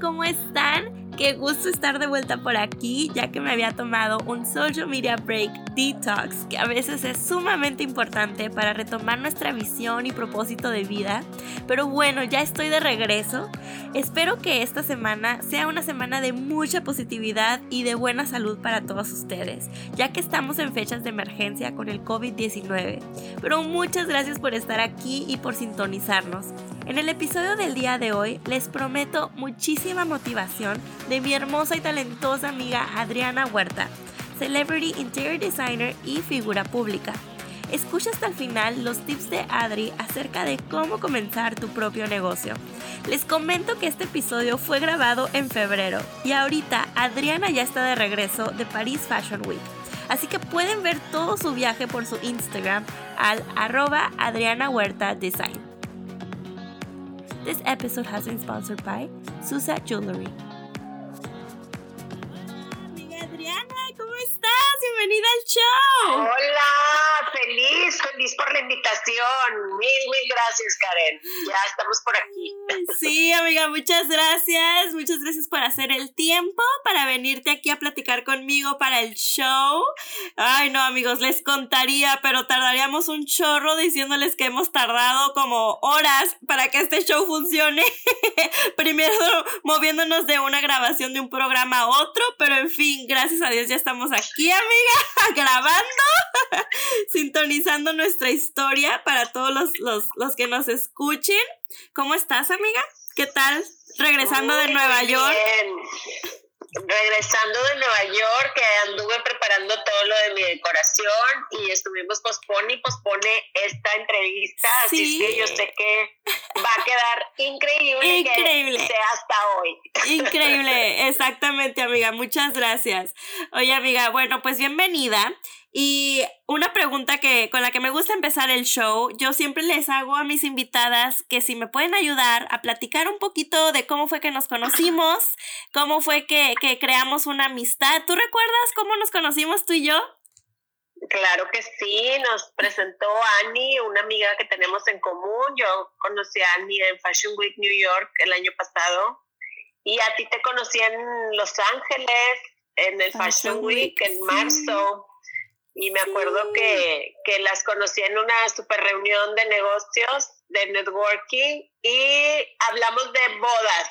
¿cómo están? Qué gusto estar de vuelta por aquí, ya que me había tomado un social media break detox, que a veces es sumamente importante para retomar nuestra visión y propósito de vida. Pero bueno, ya estoy de regreso. Espero que esta semana sea una semana de mucha positividad y de buena salud para todos ustedes, ya que estamos en fechas de emergencia con el COVID-19. Pero muchas gracias por estar aquí y por sintonizarnos. En el episodio del día de hoy les prometo muchísima motivación de mi hermosa y talentosa amiga Adriana Huerta, Celebrity Interior Designer y figura pública. Escucha hasta el final los tips de Adri acerca de cómo comenzar tu propio negocio. Les comento que este episodio fue grabado en febrero y ahorita Adriana ya está de regreso de Paris Fashion Week. Así que pueden ver todo su viaje por su Instagram al arroba Adriana Huerta Design. This episode has been sponsored by Susa Jewelry. Amiga Adriana, ¿cómo estás? Bienvenida al show. Hola, feliz, por la invitación. Mil, mil gracias, Karen. Ya estamos por aquí. Sí, amiga, muchas gracias. Muchas gracias por hacer el tiempo para venirte aquí a platicar conmigo para el show. Ay, no, amigos, les contaría, pero tardaríamos un chorro diciéndoles que hemos tardado como horas para que este show funcione. Primero moviéndonos de una grabación de un programa a otro, pero en fin, gracias a Dios ya estamos aquí, amiga, grabando, sintonizando nuestra historia para todos los, los, los que nos escuchen. ¿Cómo estás, amiga? ¿Qué tal? Regresando de Muy Nueva bien. York. Regresando de Nueva York, que anduve preparando todo lo de mi decoración y estuvimos pospone y pospone esta entrevista. Así Sí. es que yo sé que va a quedar increíble, Increíble. que sea hasta hoy. Increíble, exactamente, amiga. Muchas gracias. Oye, amiga, bueno, pues bienvenida. Y una pregunta que con la que me gusta empezar el show, yo siempre les hago a mis invitadas que si me pueden ayudar a platicar un poquito de cómo fue que nos conocimos, cómo fue que, que creamos una amistad. ¿Tú recuerdas cómo nos conocimos tú y yo? Claro que sí, nos presentó Annie, una amiga que tenemos en común. Yo conocí a Annie en Fashion Week New York el año pasado y a ti te conocí en Los Ángeles, en el Fashion Fashion, Week, Week, en sí. Y me acuerdo que, que las conocí en una super reunión de negocios, de networking, y hablamos de bodas.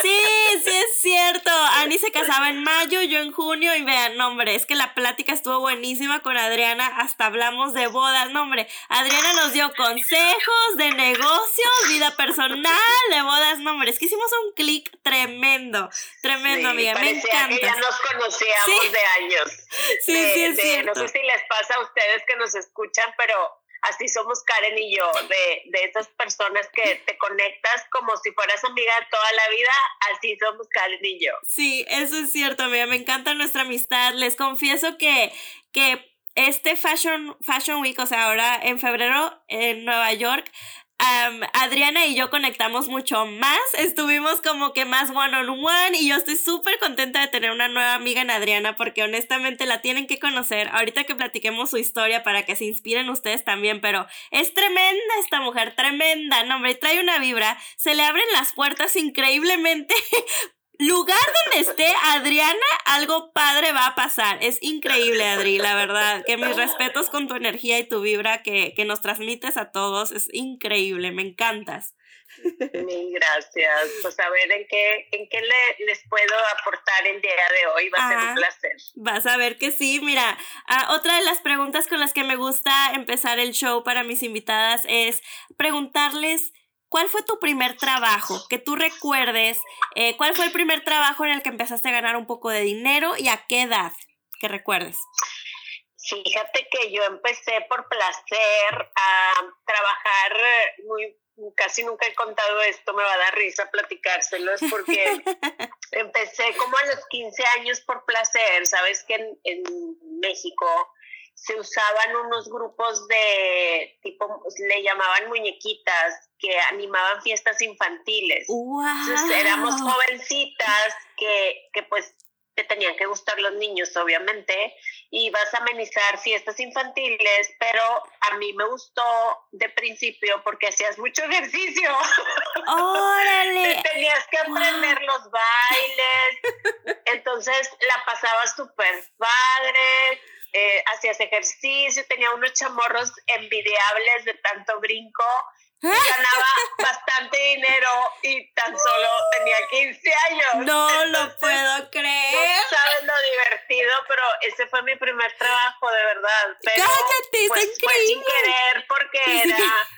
Sí, sí es cierto. Ani se casaba en mayo, yo en junio y vean, no, hombre, es que la plática estuvo buenísima con Adriana, hasta hablamos de bodas, no, hombre. Adriana nos dio consejos de negocios, vida personal, de bodas, no, hombre, es que hicimos un clic tremendo, tremendo, Sí, amiga, me parecía que ya encanta. nos conocíamos Sí. de años. Sí, de- sí es de- cierto. No sé si les pasa a ustedes que nos escuchan, pero así somos Karen y yo, de, de esas personas que te conectas como si fueras amiga toda la vida, así somos Karen y yo. Sí, eso es cierto, amiga. Me encanta nuestra amistad. Les confieso que, que este Fashion, Fashion Week, o sea, ahora en febrero en Nueva York, Adriana y yo conectamos mucho más. Estuvimos como que más one on one y yo estoy súper contenta de tener una nueva amiga en Adriana porque honestamente la tienen que conocer. Ahorita que platiquemos su historia para que se inspiren ustedes también, pero es tremenda esta mujer, tremenda. No, hombre, trae una vibra. Se le abren las puertas increíblemente lugar donde esté Adriana, algo padre va a pasar. Es increíble, Adri, la verdad. Que mis respetos con tu energía y tu vibra que, que nos transmites a todos. Es increíble, me encantas. Mil gracias. Pues a ver en qué, en qué le- les puedo aportar el día de hoy. Va a ser un placer. Vas a ver que sí. Mira, ah, otra de las preguntas con las que me gusta empezar el show para mis invitadas es preguntarles. ¿Cuál fue tu primer trabajo? Que tú recuerdes. eh, ¿Cuál fue el primer trabajo en el que empezaste a ganar un poco de dinero y a qué edad? Que recuerdes. Fíjate que yo empecé por placer a trabajar eh, muy casi nunca he contado esto, me va a dar risa platicárselos porque empecé como a los 15 años por placer, sabes que en, en México se usaban unos grupos de tipo, le llamaban muñequitas que animaban fiestas infantiles. ¡Wow! Entonces éramos jovencitas que, que pues te tenían que gustar los niños, obviamente, y vas a amenizar fiestas infantiles, pero a mí me gustó de principio porque hacías mucho ejercicio. ¡Órale! tenías que aprender los bailes, entonces la pasabas súper padre, eh, hacías ejercicio, tenía unos chamorros envidiables de tanto brinco ganaba bastante dinero y tan solo tenía 15 años. No lo puedo creer. No sabes lo divertido, pero ese fue mi primer trabajo, de verdad. Pero, Cállate, pues, está Fue sin querer porque era,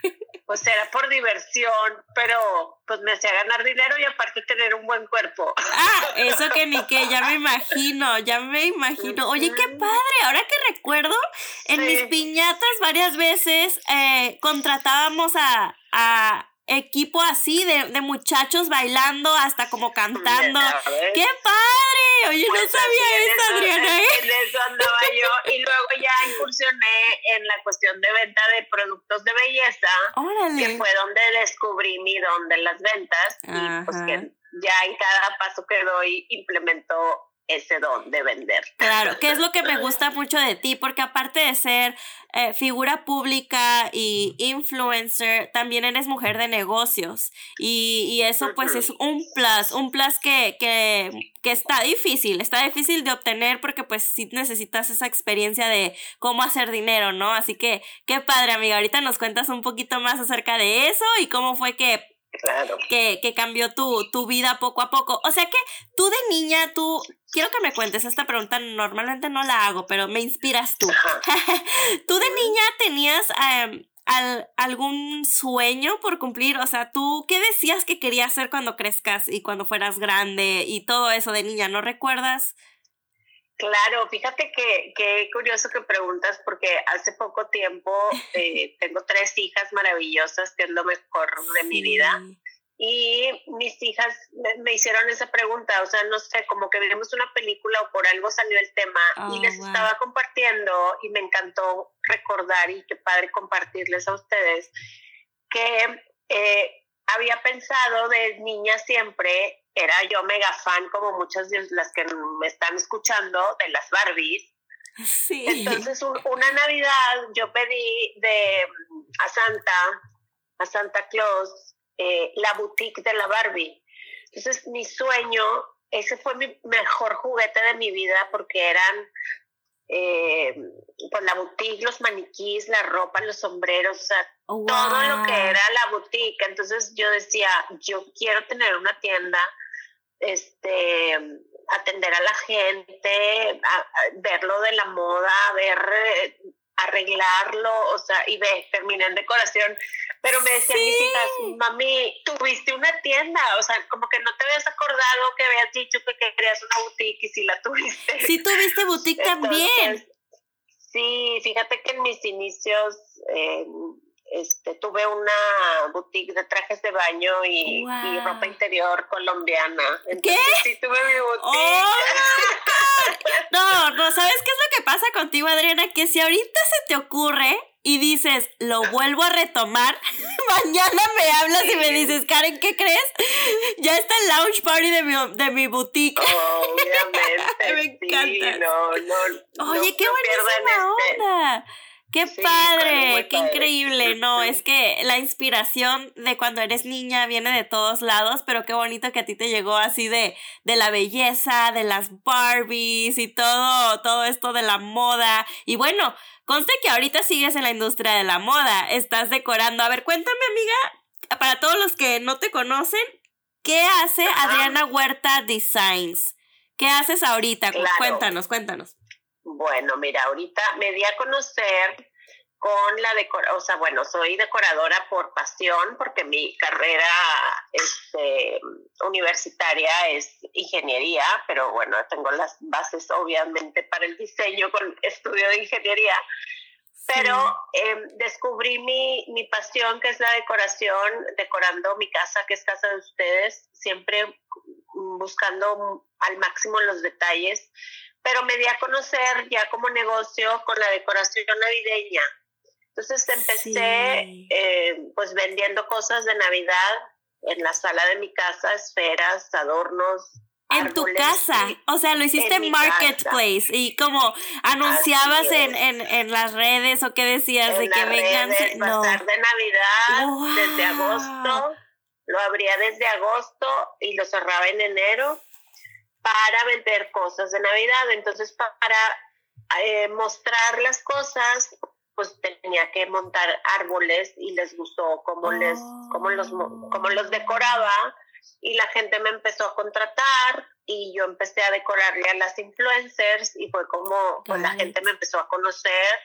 pues era por diversión, pero pues me hacía ganar dinero y aparte tener un buen cuerpo. Ah, eso que ni que, ya me imagino, ya me imagino. Oye, qué padre, ahora que recuerdo, en mis piñatas varias veces eh, contratábamos a, a equipo así de, de, muchachos bailando hasta como cantando. ¡Qué padre! Oye, no pues sabía eso, Adriana. ¿eh? En eso andaba yo. Y luego ya incursioné en la cuestión de venta de productos de belleza, que fue donde descubrí mi don de las ventas. Y pues que ya en cada paso que doy implemento ese don de vender. Claro, que es lo que me gusta mucho de ti, porque aparte de ser eh, figura pública y influencer, también eres mujer de negocios. Y, y eso pues es un plus, un plus que, que, que, está difícil, está difícil de obtener porque pues sí necesitas esa experiencia de cómo hacer dinero, ¿no? Así que qué padre, amiga. Ahorita nos cuentas un poquito más acerca de eso y cómo fue que Claro. Que, que cambió tu, tu vida poco a poco. O sea que tú de niña, tú, quiero que me cuentes esta pregunta, normalmente no la hago, pero me inspiras tú. ¿Tú de niña tenías em, algún sueño por cumplir? O sea, ¿tú qué decías que querías hacer cuando crezcas y cuando fueras grande y todo eso de niña? ¿No recuerdas? Claro, fíjate que, qué curioso que preguntas porque hace poco tiempo eh, tengo tres hijas maravillosas, que es lo mejor de mi vida. Y mis hijas me, hicieron esa pregunta, o sea, no sé, como que vimos una película o por algo salió el tema y oh, les estaba compartiendo y me encantó recordar y qué padre compartirles a ustedes que eh, había pensado de niña siempre era yo mega fan, como muchas de las que me están escuchando, de las Barbies. Sí. Entonces, una Navidad yo pedí de a Santa, a Santa Claus, eh, la boutique de la Barbie. Entonces, mi sueño, ese fue mi mejor juguete de mi vida porque eran eh, pues la boutique, los maniquís, la ropa, los sombreros, o sea, todo lo que era la boutique. Entonces yo decía, yo quiero tener una tienda este, atender a la gente, a, verlo de la moda, ver, eh, arreglarlo, o sea, y ve, terminé en decoración. Pero me decían mis hijas, mami, tuviste una tienda, o sea, como que no te habías acordado que habías dicho que querías una boutique y si la tuviste. Sí, tuviste boutique también. Sí, fíjate que en mis inicios eh, este, tuve una boutique de trajes de baño y, ropa interior colombiana. ¿Qué? Sí, tuve mi boutique. Oh no, no, ¿sabes qué es lo que pasa contigo, Adriana? Que si ahorita se te ocurre y dices, lo vuelvo a retomar, mañana me hablas y me dices, Karen, ¿qué crees? Ya está el launch party de mi, de mi boutique. obviamente. me encanta. no, no, Oye, qué buenísima este ¡Qué padre! ¡Qué increíble! No, es que la inspiración de cuando eres niña viene de todos lados, pero qué bonito que a ti te llegó así de, de la belleza, de las Barbies y todo, todo esto de la moda. Y bueno, conste que ahorita sigues en la industria de la moda, estás decorando. A ver, cuéntame, amiga, para todos los que no te conocen, ¿qué hace Adriana Huerta Designs? ¿Qué haces ahorita? Cuéntanos, cuéntanos. Bueno, mira, ahorita me di a conocer con la decoración, o sea, bueno, soy decoradora por pasión porque mi carrera este, universitaria es ingeniería, pero bueno, tengo las bases obviamente para el diseño con estudio de ingeniería. Pero em, descubrí mi, mi pasión, que es la decoración, decorando mi casa, que es casa de ustedes, siempre buscando al máximo los detalles pero me di a conocer ya como negocio con la decoración navideña. Entonces empecé eh, pues vendiendo cosas de Navidad en la sala de mi casa, esferas, adornos, en tu casa, o sea, lo hiciste en marketplace y como anunciabas en, en, en, las redes o qué decías de que vengan. No. de Navidad desde agosto, lo abría desde agosto y lo cerraba en enero para vender cosas de Navidad. Entonces, para eh, mostrar las cosas, pues tenía que montar árboles y les gustó cómo les, cómo los, cómo los decoraba y la gente me empezó a contratar y yo empecé a decorarle a las influencers y fue como pues la gente me empezó a conocer.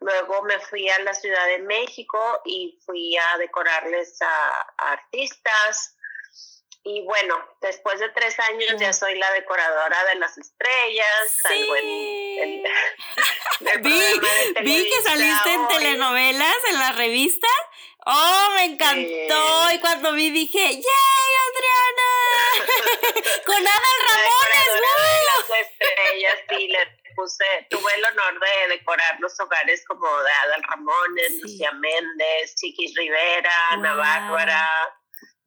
Luego me fui a la Ciudad de México y fui a decorarles a, artistas. Y bueno, después de tres años ya soy la decoradora de las estrellas. Sí. vi, que saliste en telenovelas, en la revista. Oh, me encantó. Y cuando vi dije, ¡Yay, Adriana! Con Adal Ramones, ¡Woo! Las estrellas, sí, le puse, tuve el honor de decorar los hogares como de Adal Ramones, Lucía Méndez, Chiquis Rivera, Ana Bárbara,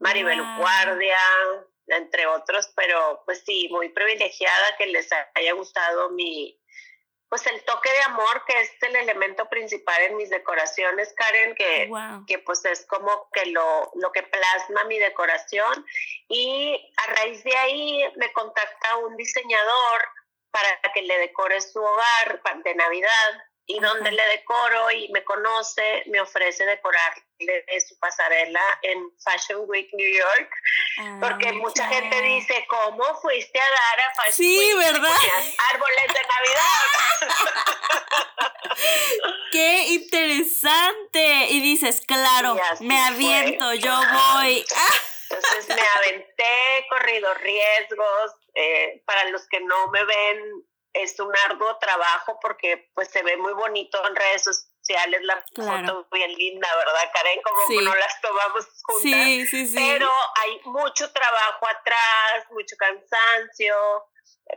Maribel Guardia, entre otros, pero pues sí, muy privilegiada que les haya gustado mi, pues el toque de amor que es el elemento principal en mis decoraciones, Karen, que, que pues es como que lo, lo que plasma mi decoración. Y a raíz de ahí me contacta un diseñador para que le decore su hogar de Navidad y donde le decoro y me conoce, me ofrece decorarle su pasarela en Fashion Week New York, porque ah, mucha gente dice, ¿cómo fuiste a dar a Fashion sí, Week? ¿verdad? Árboles de Navidad. Qué interesante. Y dices, claro, me aviento, yo voy. Entonces me aventé, corrido riesgos. Eh, para los que no me ven, es un arduo trabajo porque pues se ve muy bonito en redes sociales la foto bien linda, ¿verdad, Karen? Como no las tomamos juntas. Sí, sí, sí. Pero hay mucho trabajo atrás, mucho cansancio,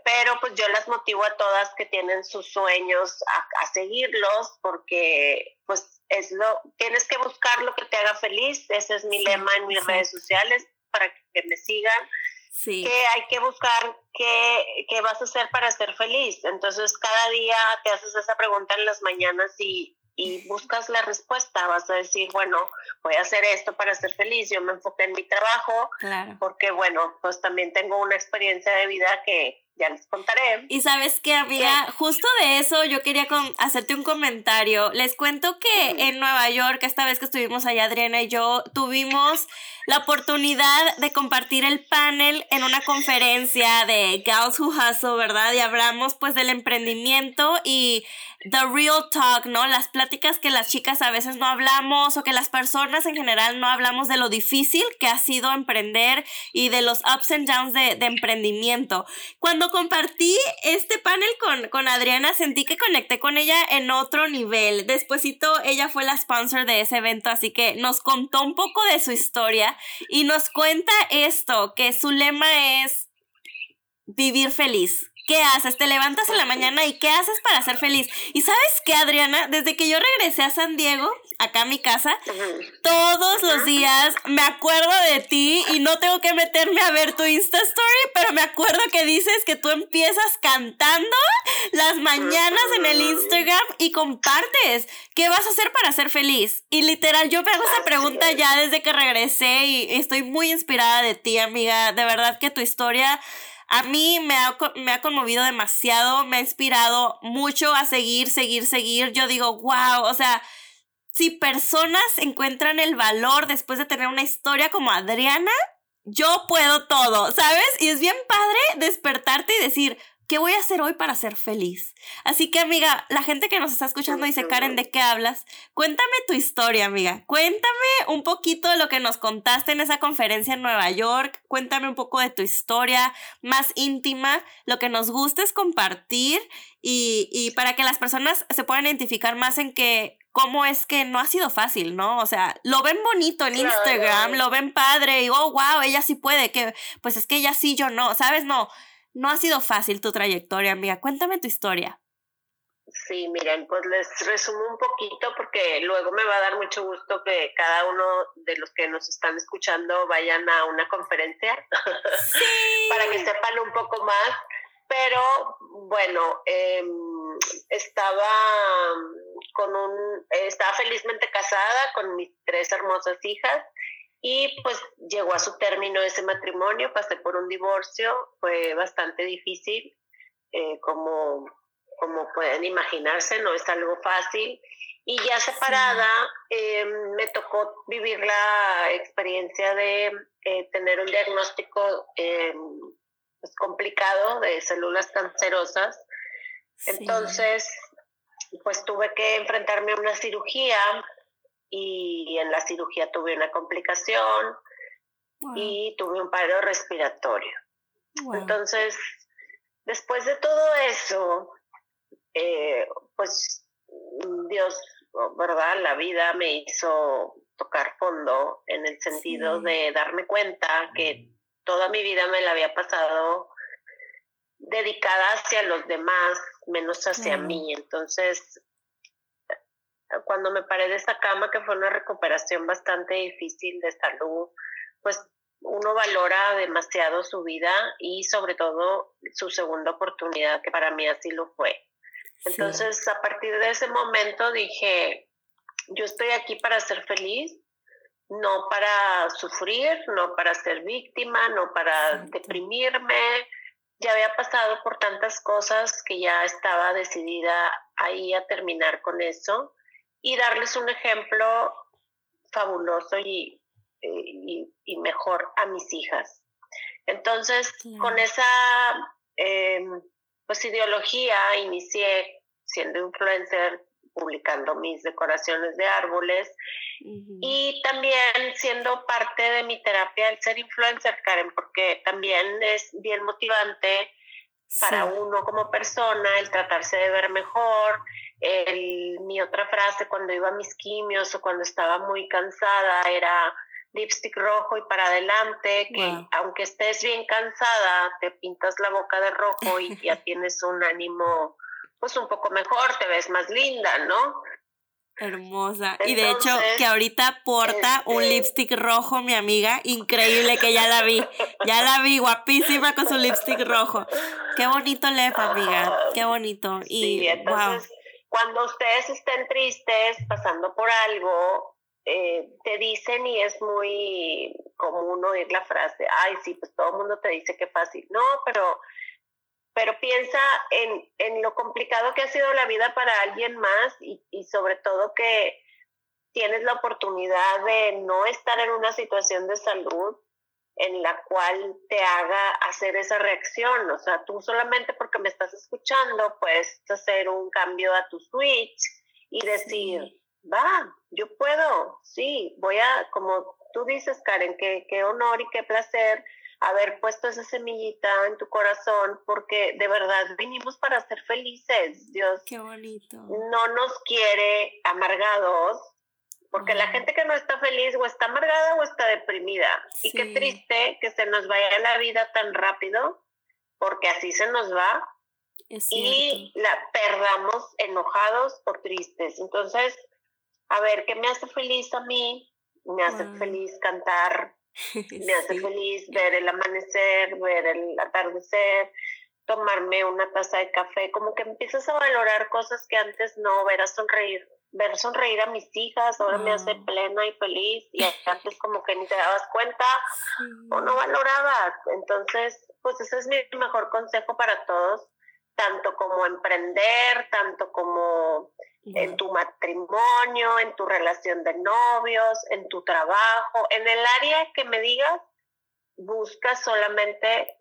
pero pues yo las motivo a todas que tienen sus sueños a, a seguirlos porque pues es lo, tienes que buscar lo que te haga feliz, ese es mi lema en mis redes sociales para que me sigan que hay que buscar qué, qué vas a hacer para ser feliz. Entonces, cada día te haces esa pregunta en las mañanas y, y buscas la respuesta. Vas a decir, bueno, voy a hacer esto para ser feliz. Yo me enfoqué en mi trabajo porque, bueno, pues también tengo una experiencia de vida que, ya les contaré. Y sabes qué, amiga, justo de eso yo quería hacerte un comentario. Les cuento que en Nueva York, esta vez que estuvimos allá, Adriana y yo, tuvimos la oportunidad de compartir el panel en una conferencia de Gals Who Hustle, ¿verdad? Y hablamos pues del emprendimiento y the real talk, ¿no? Las pláticas que las chicas a veces no hablamos o que las personas en general no hablamos de lo difícil que ha sido emprender y de los ups and downs de, de emprendimiento. Cuando compartí este panel con, con Adriana, sentí que conecté con ella en otro nivel. Despuésito, ella fue la sponsor de ese evento, así que nos contó un poco de su historia y nos cuenta esto, que su lema es vivir feliz. ¿Qué haces? Te levantas en la mañana y ¿qué haces para ser feliz? Y sabes qué, Adriana, desde que yo regresé a San Diego, acá a mi casa, todos los días me acuerdo de ti y no tengo que meterme a ver tu Insta Story, pero me acuerdo que dices que tú empiezas cantando las mañanas en el Instagram y compartes. ¿Qué vas a hacer para ser feliz? Y literal, yo me hago esa pregunta ya desde que regresé y estoy muy inspirada de ti, amiga. De verdad que tu historia a mí me ha, me ha conmovido demasiado, me ha inspirado mucho a seguir, seguir, seguir. Yo digo, wow, o sea, si personas encuentran el valor después de tener una historia como Adriana, yo puedo todo, ¿sabes? Y es bien padre despertarte y decir, ¿Qué voy a hacer hoy para ser feliz? Así que, amiga, la gente que nos está escuchando dice, Karen, ¿de qué hablas? Cuéntame tu historia, amiga. Cuéntame un poquito de lo que nos contaste en esa conferencia en Nueva York. Cuéntame un poco de tu historia más íntima. Lo que nos gusta es compartir y, y para que las personas se puedan identificar más en que cómo es que no ha sido fácil, ¿no? O sea, lo ven bonito en Instagram, lo ven padre y, oh, wow, ella sí puede, que pues es que ella sí, yo no, ¿sabes? No no ha sido fácil tu trayectoria, amiga. Cuéntame tu historia. Sí, miren, pues les resumo un poquito porque luego me va a dar mucho gusto que cada uno de los que nos están escuchando vayan a una conferencia para que sepan un poco más. Pero bueno, em, estaba con un, estaba felizmente casada con mis tres hermosas hijas y pues llegó a su término ese matrimonio, pasé por un divorcio, fue bastante difícil, eh, como como pueden imaginarse, no es algo fácil. Y ya separada, eh, me tocó vivir la experiencia de eh, tener un diagnóstico pues, complicado de células cancerosas. Entonces, pues tuve que enfrentarme a una cirugía y en la cirugía tuve una complicación y tuve un paro respiratorio. Entonces, después de todo eso, eh, pues Dios, ¿verdad? La vida me hizo tocar fondo en el sentido de darme cuenta que toda mi vida me la había pasado dedicada hacia los demás, menos hacia mí. Entonces, cuando me paré de esa cama, que fue una recuperación bastante difícil de salud, pues uno valora demasiado su vida y sobre todo su segunda oportunidad, que para mí así lo fue. Entonces, a partir de ese momento dije, yo estoy aquí para ser feliz, no para sufrir, no para ser víctima, no para deprimirme. Ya había pasado por tantas cosas que ya estaba decidida ahí a terminar con eso y darles un ejemplo fabuloso y, eh, y, mejor a mis hijas. Entonces, con esa em, pues ideología inicié siendo influencer, publicando mis decoraciones de árboles y también siendo parte de mi terapia el ser influencer, Karen, porque también es bien motivante para uno como persona el tratarse de ver mejor. El, mi otra frase cuando iba a mis quimios o cuando estaba muy cansada era lipstick rojo y para adelante, que aunque estés bien cansada, te pintas la boca de rojo y ya tienes un ánimo pues un poco mejor, te ves más linda, ¿no? Hermosa. y de hecho, que ahorita porta un este lipstick rojo, mi amiga. Increíble que ya la vi. Ya la vi, guapísima con su lipstick rojo. Qué bonito lefa, amiga. Qué bonito. Y entonces, cuando ustedes estén tristes, pasando por algo, eh, te dicen y es muy común oír la frase, ay, sí, pues todo el mundo te dice que fácil. No, pero, pero piensa en, en lo complicado que ha sido la vida para alguien más y, y sobre todo que tienes la oportunidad de no estar en una situación de salud en la cual te haga hacer esa reacción. O sea, tú solamente porque me estás escuchando puedes hacer un cambio a tu switch y decir, va, yo puedo, sí, voy a, como tú dices, Karen, qué, qué honor y qué placer haber puesto esa semillita en tu corazón, porque de verdad vinimos para ser felices. Dios qué bonito. no nos quiere amargados, porque la gente que no está feliz o está amargada o está deprimida. Y qué triste que se nos vaya la vida tan rápido, porque así se nos va. y la perdamos enojados o tristes. Entonces, a ver, ¿qué me hace feliz a mí? Me hace feliz cantar, me hace feliz ver el amanecer, ver el atardecer, tomarme una taza de café, como que empiezas a valorar cosas que antes no, ver a sonreír, ver sonreír a mis hijas, ahora me hace plena y feliz y antes como que ni te dabas cuenta o no valorabas. Entonces, pues ese es mi mejor consejo para todos, tanto como emprender, tanto como en tu matrimonio, en tu relación de novios, en tu trabajo, en el área que me digas, busca solamente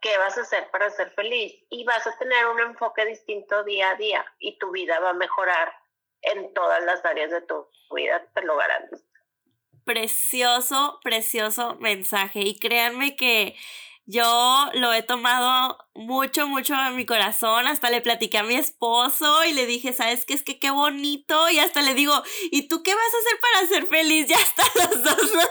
qué vas a hacer para ser feliz y vas a tener un enfoque distinto día a día y tu vida va a mejorar en todas las áreas de tu vida, te lo garantizo. Precioso, precioso mensaje y créanme que yo lo he tomado mucho, mucho en mi corazón. Hasta le platiqué a mi esposo y le dije, ¿sabes qué? Es que qué bonito. Y hasta le digo, ¿y tú qué vas a hacer para ser feliz? Ya hasta los dos nos,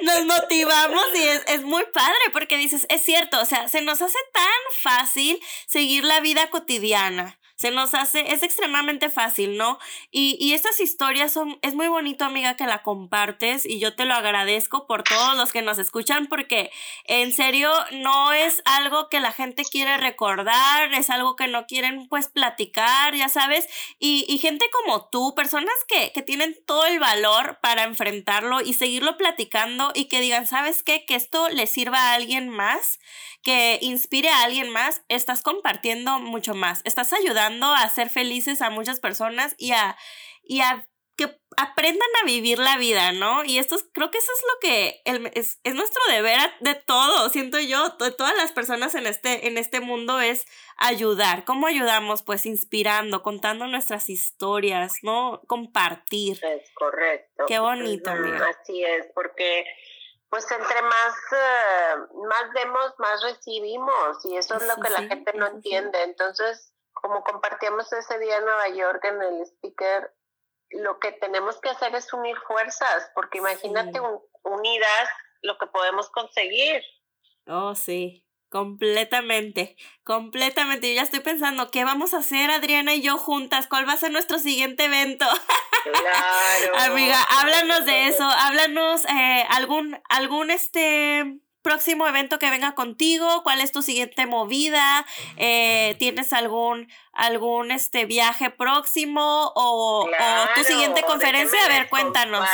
nos motivamos y es, es muy padre porque dices, es cierto, o sea, se nos hace tan fácil seguir la vida cotidiana. Se nos hace, es extremadamente fácil, ¿no? Y, y estas historias son, es muy bonito, amiga, que la compartes y yo te lo agradezco por todos los que nos escuchan porque en serio no es algo que la gente quiere recordar, es algo que no quieren pues platicar, ya sabes, y, y gente como tú, personas que, que tienen todo el valor para enfrentarlo y seguirlo platicando y que digan, ¿sabes qué? Que esto le sirva a alguien más que inspire a alguien más, estás compartiendo mucho más, estás ayudando a ser felices a muchas personas y a, y a que aprendan a vivir la vida, ¿no? Y esto creo que eso es lo que es, es, nuestro deber de todo, siento yo, de todas las personas en este, en este mundo es ayudar. ¿Cómo ayudamos? Pues inspirando, contando nuestras historias, ¿no? Compartir. Es correcto. Qué bonito, amiga. Así es, porque pues entre más, eh, más demos, más recibimos y eso es lo que la gente no entiende. Entonces, como compartíamos ese día en Nueva York en el speaker, lo que tenemos que hacer es unir fuerzas, porque imagínate unidas lo que podemos conseguir. Oh, sí. Completamente, completamente. Yo ya estoy pensando, ¿qué vamos a hacer Adriana y yo juntas? ¿Cuál va a ser nuestro siguiente evento? Claro. Amiga, háblanos de eso, háblanos eh, algún, algún este próximo evento que venga contigo, cuál es tu siguiente movida, eh, tienes algún algún este viaje próximo o, tu siguiente conferencia, a ver, cuéntanos.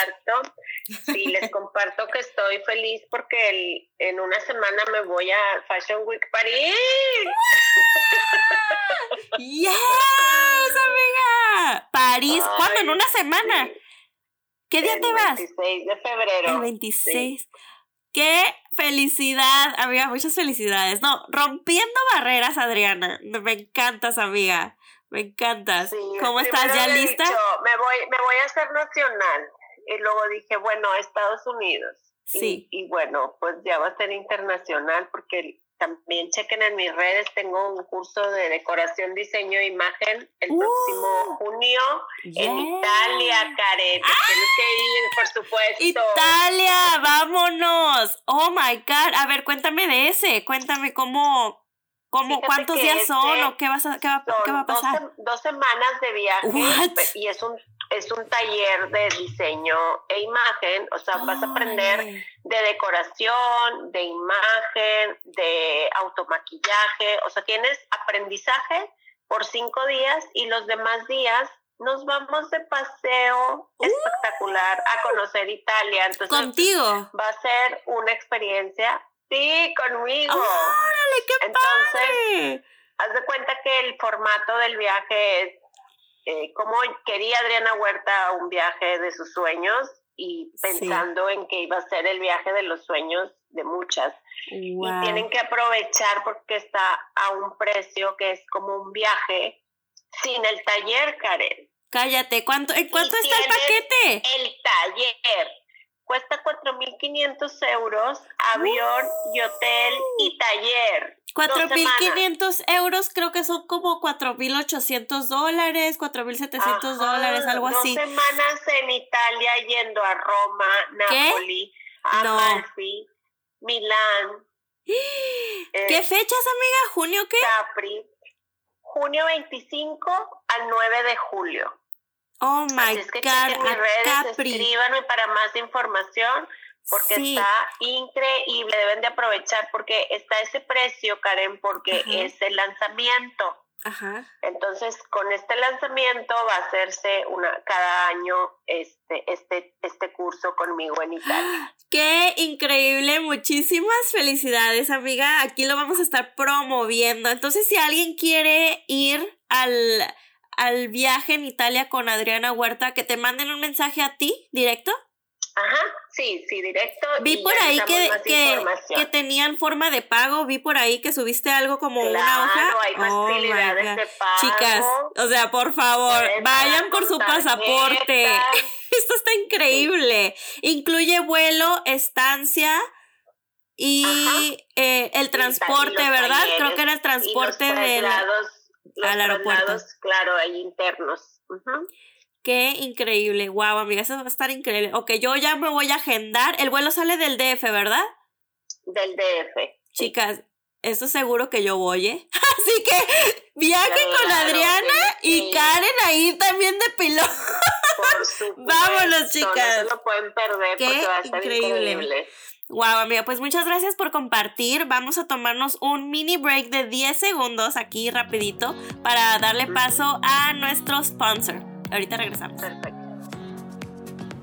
Sí, les comparto que estoy feliz porque en una semana me voy a Fashion Week París. ¡Yes, amiga! París, ¿cuándo? ¿En una semana? ¿Qué día te vas? El 26 de febrero. El 26. Qué felicidad, amiga, muchas felicidades. No, rompiendo barreras, Adriana. Me encantas, amiga. Me encantas. ¿Cómo estás? ¿Ya lista? me voy, me voy a hacer nacional. Y luego dije, bueno, Estados Unidos. Sí. Y, y, bueno, pues ya va a ser internacional porque también chequen en mis redes, tengo un curso de decoración, diseño e imagen el próximo ¡Uh! junio en Italia, Karen. ¡Ah! Tienes que ir, por supuesto. Italia, vámonos. Oh my God. A ver, cuéntame de ese. Cuéntame cómo, cómo cuántos días son o qué, vas a, qué, va, qué va a pasar. Dos, dos semanas de viaje y es un es un taller de diseño e imagen, o sea, vas a aprender de decoración, de imagen, de automaquillaje, o sea, tienes aprendizaje por cinco días y los demás días nos vamos de paseo uh. espectacular a conocer Italia. Entonces, ¿Contigo? Va a ser una experiencia, sí, conmigo. ¡Órale, qué Entonces, haz de cuenta que el formato del viaje es eh, cómo quería Adriana Huerta un viaje de sus sueños y pensando en que iba a ser el viaje de los sueños de muchas. Y tienen que aprovechar porque está a un precio que es como un viaje sin el taller, Karen. Cállate, ¿cuánto, ¿en cuánto está el paquete? El taller cuesta 4.500 euros, avión y hotel y taller. 4.500 euros creo que son como 4.800 dólares, 4.700 dólares, algo así. Dos semanas en Italia yendo a Roma, Napoli, a no. Milán. ¿Qué eh, fechas, amiga? ¿Junio qué? Capri. Junio 25 al 9 de julio. Oh my es que God, mis redes, escríbanme para más información porque está increíble, deben de aprovechar porque está ese precio, Karen, porque es el lanzamiento. Ajá. Entonces, con este lanzamiento va a hacerse una cada año este este este curso conmigo en Italia. Qué increíble, muchísimas felicidades, amiga. Aquí lo vamos a estar promoviendo. Entonces, si alguien quiere ir al al viaje en Italia con Adriana Huerta, que te manden un mensaje a ti directo. Ajá, sí, sí, directo. Vi por ahí que, que, tenían forma de pago, vi por ahí que subiste algo como una hoja. hay oh de pago. Chicas, o sea, por favor, vayan por su pasaporte. Esto está increíble. Incluye vuelo, estancia y eh, el transporte, ¿verdad? Creo que era el transporte de al aeropuerto. Claro, ahí internos. Qué increíble, wow, amiga, eso va a estar increíble. Ok, yo ya me voy a agendar. El vuelo sale del DF, ¿verdad? Del DF. Chicas, esto seguro que yo voy, ¿eh? Así que viaje con Adriana y Karen ahí también de piloto. Vámonos, chicas. No se lo pueden perder Qué increíble. increíble. Wow, amiga, pues muchas gracias por compartir. Vamos a tomarnos un mini break de 10 segundos aquí rapidito para darle paso a nuestro sponsor. Ahorita regresamos. Perfecto.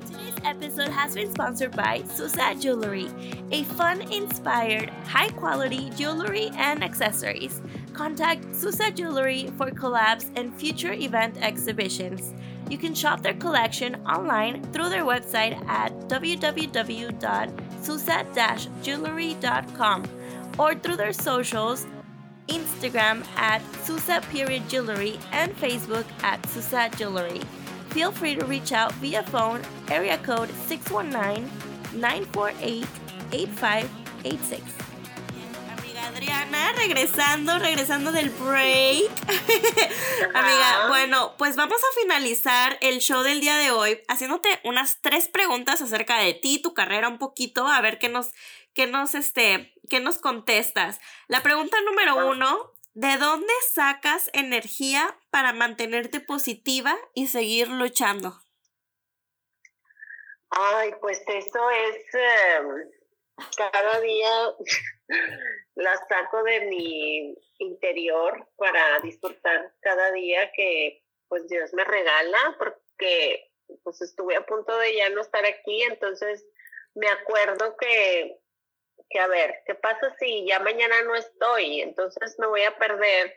Today's episode has been sponsored by Susa Jewelry, a fun-inspired, high-quality jewelry and accessories. Contact Susa Jewelry for collabs and future event exhibitions. You can shop their collection online through their website at www.susa-jewelry.com or through their socials Instagram at Susa Period Jewelry and Facebook at Susa Jewelry. Feel free to reach out via phone area code 619 948 8586. Adriana, regresando, regresando del break. Amiga, bueno, pues vamos a finalizar el show del día de hoy haciéndote unas tres preguntas acerca de ti, tu carrera un poquito, a ver qué nos, qué nos, este, qué nos contestas. La pregunta número uno, ¿de dónde sacas energía para mantenerte positiva y seguir luchando? Ay, pues eso es em, cada día las saco de mi interior para disfrutar cada día que pues Dios me regala porque pues estuve a punto de ya no estar aquí, entonces me acuerdo que, que a ver, ¿qué pasa si ya mañana no estoy? Entonces me voy a perder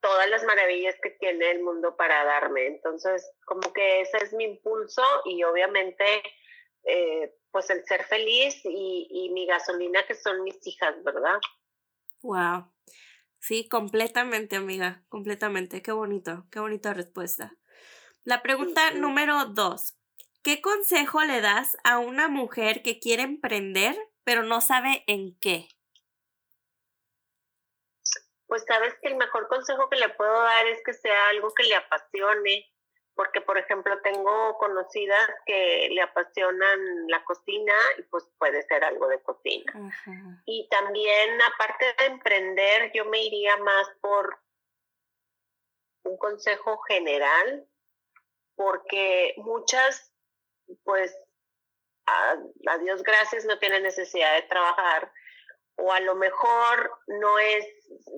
todas las maravillas que tiene el mundo para darme. Entonces, como que ese es mi impulso y obviamente eh, pues el ser feliz y, mi gasolina que son mis hijas, ¿verdad? Wow. Sí, completamente, amiga, completamente. Qué bonito, qué bonita respuesta. La pregunta número dos. ¿Qué consejo le das a una mujer que quiere emprender pero no sabe en qué? Pues sabes que el mejor consejo que le puedo dar es que sea algo que le apasione, porque por ejemplo tengo conocidas que le apasionan la cocina y pues puede ser algo de cocina. Y también aparte de emprender, yo me iría más por un consejo general, porque muchas pues a, Dios gracias no tienen necesidad de trabajar o a lo mejor no es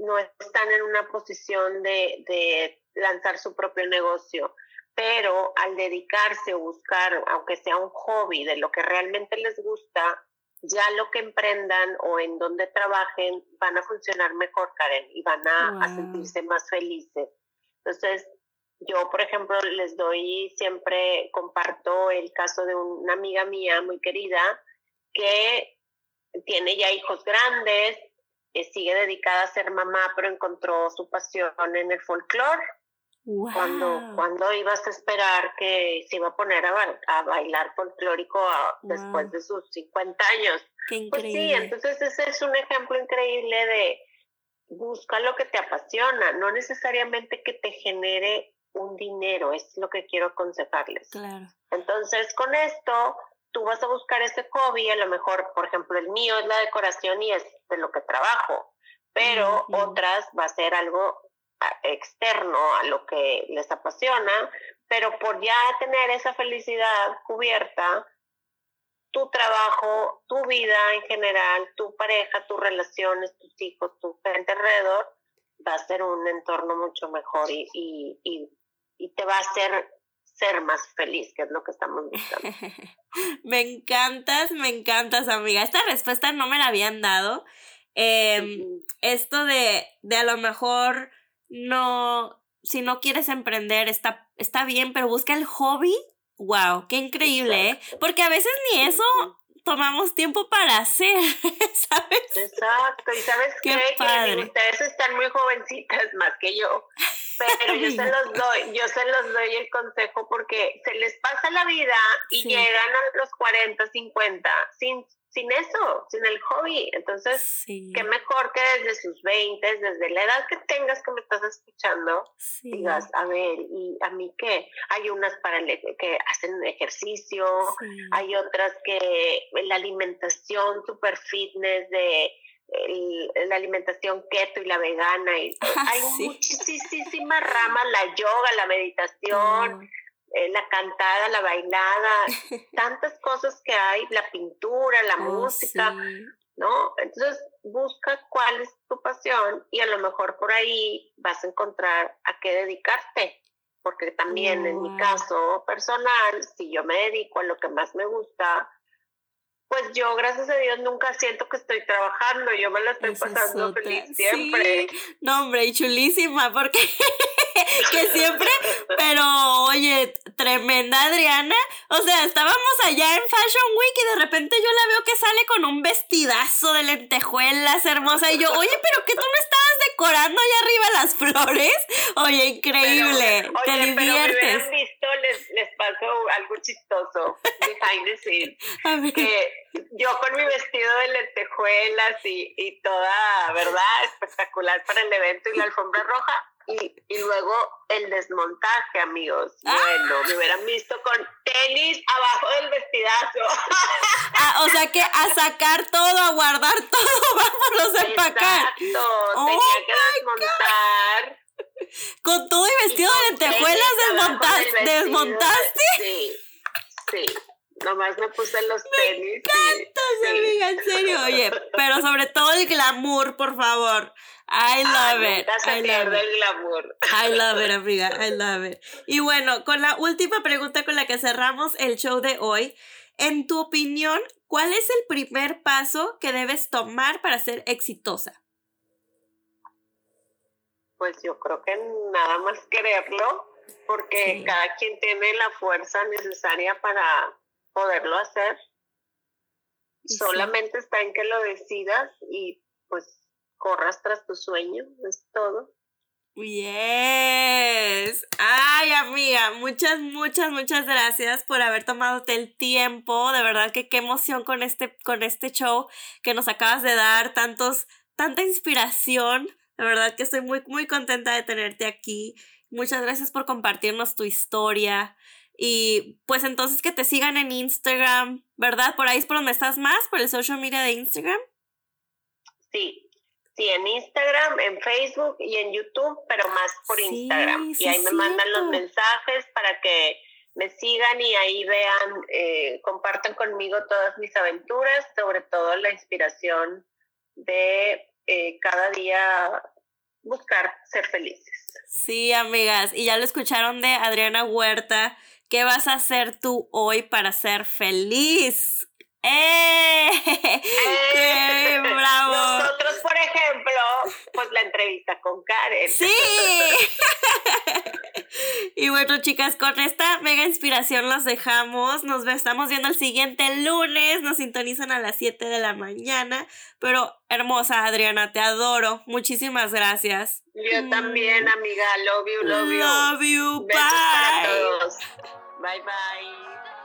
no están en una posición de, de lanzar su propio negocio pero al dedicarse o buscar, aunque sea un hobby, de lo que realmente les gusta, ya lo que emprendan o en donde trabajen van a funcionar mejor, Karen, y van a, sentirse más felices. Entonces, yo, por ejemplo, les doy, siempre comparto el caso de una amiga mía muy querida que tiene ya hijos grandes, eh, sigue dedicada a ser mamá, pero encontró su pasión en el folclore. Cuando, cuando ibas a esperar que se iba a poner a, bailar folclórico después de sus 50 años. Pues sí, entonces ese es un ejemplo increíble de busca lo que te apasiona, no necesariamente que te genere un dinero, es lo que quiero aconsejarles. Claro. Entonces, con esto, tú vas a buscar ese hobby, a lo mejor, por ejemplo, el mío es la decoración y es de lo que trabajo, pero otras va a ser algo externo a lo que les apasiona, pero por ya tener esa felicidad cubierta, tu trabajo, tu vida en general, tu pareja, tus relaciones, tus hijos, tu gente alrededor, va a ser un entorno mucho mejor y, y, y, te va a hacer ser más feliz, que es lo que estamos buscando. me encantas, me encantas, amiga. Esta respuesta no me la habían dado. Em, esto de, de a lo mejor no, si no quieres emprender, está, está bien, pero busca el hobby. Wow, qué increíble, ¿eh? Porque a veces ni eso tomamos tiempo para hacer, ¿sabes? Exacto, y ¿sabes qué? Que ustedes están muy jovencitas más que yo, pero yo se los doy, yo se los doy el consejo porque se les pasa la vida y llegan a los 40, 50 sin sin eso, sin el hobby. Entonces, qué mejor que desde sus 20, desde la edad que tengas que me estás escuchando, digas, a ver, ¿y a mí qué? Hay unas para el, que hacen ejercicio, hay otras que la alimentación super fitness de la alimentación keto y la vegana y hay muchísimas ramas, la yoga, la meditación, eh, la cantada, la bailada, tantas cosas que hay, la pintura, la oh, música, ¿no? Entonces busca cuál es tu pasión y a lo mejor por ahí vas a encontrar a qué dedicarte, porque también en mi caso personal, si yo me dedico a lo que más me gusta, pues yo, gracias a Dios, nunca siento que estoy trabajando, yo me lo estoy pasando feliz siempre. No, hombre, y chulísima, porque que siempre, pero oye, tremenda Adriana. O sea, estábamos allá en Fashion Week y de repente yo la veo que sale con un vestidazo de lentejuelas hermosa. Y yo, oye, pero que tú no estabas decorando allá arriba las flores. Oye, increíble. te diviertes. Pero visto, les, les paso algo chistoso behind the scenes. Que yo con mi vestido de lentejuelas y, y toda, ¿verdad? Espectacular para el evento y la alfombra roja y, y, luego el desmontaje, amigos. Ah. Bueno, me hubieran visto con tenis abajo del vestidazo. Ah, o sea que a sacar todo, a guardar todo, vámonos a empacar. Exacto, oh tenía que desmontar. Con todo y vestido de lentejuelas desmontaste, desmontaste. Sí, sí. Nomás me puse los tenis. Me encanta, amiga, en serio. Oye, pero sobre todo el glamour, por favor. I love it. I love it. el glamour. I love it, amiga. I love it. Y bueno, con la última pregunta con la que cerramos el show de hoy. En tu opinión, ¿cuál es el primer paso que debes tomar para ser exitosa? Pues yo creo que nada más quererlo, porque cada quien tiene la fuerza necesaria para poderlo hacer. Solamente está en que lo decidas y pues corras tras tu sueño, es todo. Yes. Ay, amiga, muchas, muchas, muchas gracias por haber tomado el tiempo. De verdad que qué emoción con este, con este show que nos acabas de dar, tantos, tanta inspiración. De verdad que estoy muy, muy contenta de tenerte aquí. Muchas gracias por compartirnos tu historia. Y pues entonces que te sigan en Instagram, ¿verdad? Por ahí es por donde estás más, por el social media de Instagram. Sí, sí, en Instagram, en Facebook y en YouTube, pero más por Instagram. y ahí me mandan los mensajes para que me sigan y ahí vean, eh, compartan conmigo todas mis aventuras, sobre todo la inspiración de eh, cada día buscar ser felices. Sí, amigas, y ya lo escucharon de Adriana Huerta ¿Qué vas a hacer tú hoy para ser feliz? ¡Eh! ¡Qué bravo! Nosotros, por ejemplo, pues la entrevista con Karen. ¡Sí! y bueno, chicas, con esta mega inspiración los dejamos. Nos estamos viendo el siguiente lunes. Nos sintonizan a las 7 de la mañana. Pero hermosa, Adriana, te adoro. Muchísimas gracias. Yo también, amiga. Love you, love you. Love you. bye. Bye bye.